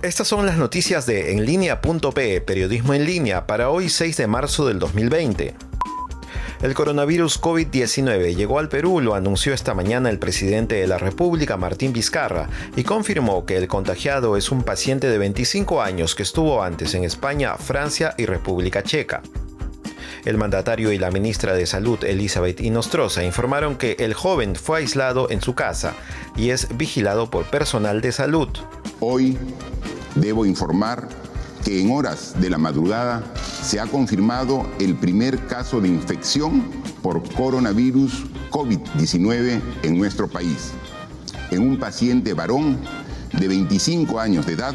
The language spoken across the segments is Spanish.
Estas son las noticias de enlinea.pe, periodismo en línea, para hoy 6 de marzo del 2020. El coronavirus COVID-19 llegó al Perú, lo anunció esta mañana el presidente de la República, Martín Vizcarra, y confirmó que el contagiado es un paciente de 25 años que estuvo antes en España, Francia y República Checa. El mandatario y la ministra de Salud, Elizabeth Inostroza, informaron que el joven fue aislado en su casa y es vigilado por personal de salud. Hoy debo informar que en horas de la madrugada se ha confirmado el primer caso de infección por coronavirus COVID-19 en nuestro país, en un paciente varón de 25 años de edad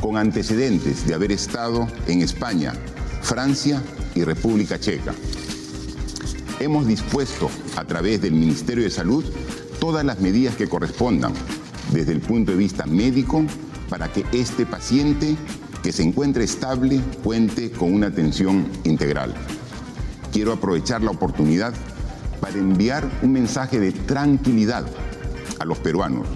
con antecedentes de haber estado en España, Francia y República Checa. Hemos dispuesto a través del Ministerio de Salud todas las medidas que correspondan desde el punto de vista médico para que este paciente que se encuentre estable cuente con una atención integral. Quiero aprovechar la oportunidad para enviar un mensaje de tranquilidad a los peruanos.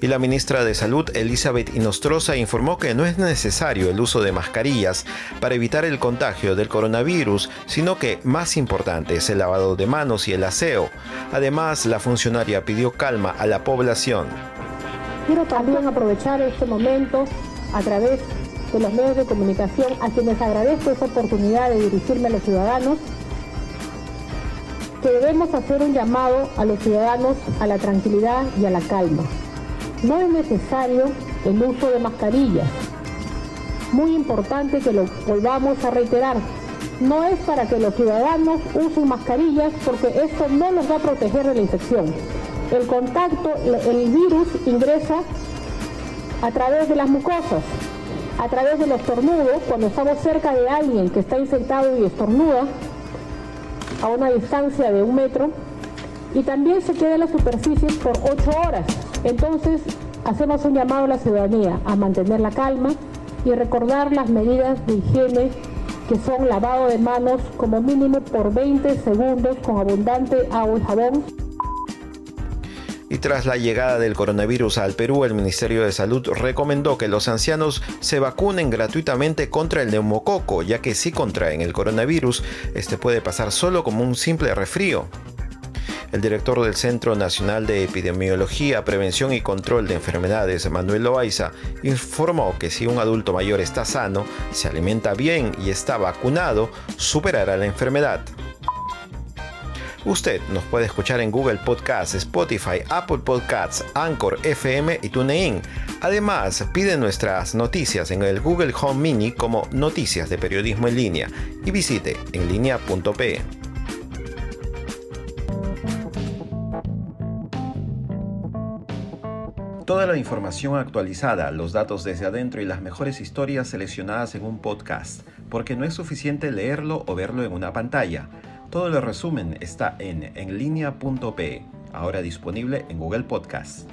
Y la ministra de Salud, Elizabeth Inostroza, informó que no es necesario el uso de mascarillas para evitar el contagio del coronavirus, sino que más importante es el lavado de manos y el aseo. Además, la funcionaria pidió calma a la población. Quiero también aprovechar este momento a través de los medios de comunicación a quienes agradezco esa oportunidad de dirigirme a los ciudadanos, que debemos hacer un llamado a los ciudadanos a la tranquilidad y a la calma. No es necesario el uso de mascarillas. Muy importante que lo volvamos a reiterar. No es para que los ciudadanos usen mascarillas porque esto no los va a proteger de la infección. El contacto, el virus ingresa a través de las mucosas, a través de los estornudos, cuando estamos cerca de alguien que está infectado y estornuda, a una distancia de un metro, y también se queda en las superficies por ocho horas. Entonces, hacemos un llamado a la ciudadanía a mantener la calma y recordar las medidas de higiene que son lavado de manos como mínimo por 20 segundos con abundante agua y jabón. Y tras la llegada del coronavirus al Perú, el Ministerio de Salud recomendó que los ancianos se vacunen gratuitamente contra el neumococo, ya que si contraen el coronavirus, este puede pasar solo como un simple resfrío. El director del Centro Nacional de Epidemiología, Prevención y Control de Enfermedades, Manuel Loaiza, informó que si un adulto mayor está sano, se alimenta bien y está vacunado, superará la enfermedad. Usted nos puede escuchar en Google Podcasts, Spotify, Apple Podcasts, Anchor FM y TuneIn. Además, pide nuestras noticias en el Google Home Mini como Noticias de Periodismo en Línea y visite enlinea.pe. Toda la información actualizada, los datos desde adentro y las mejores historias seleccionadas en un podcast, porque no es suficiente leerlo o verlo en una pantalla. Todo el resumen está en enlinea.pe, ahora disponible en Google Podcast.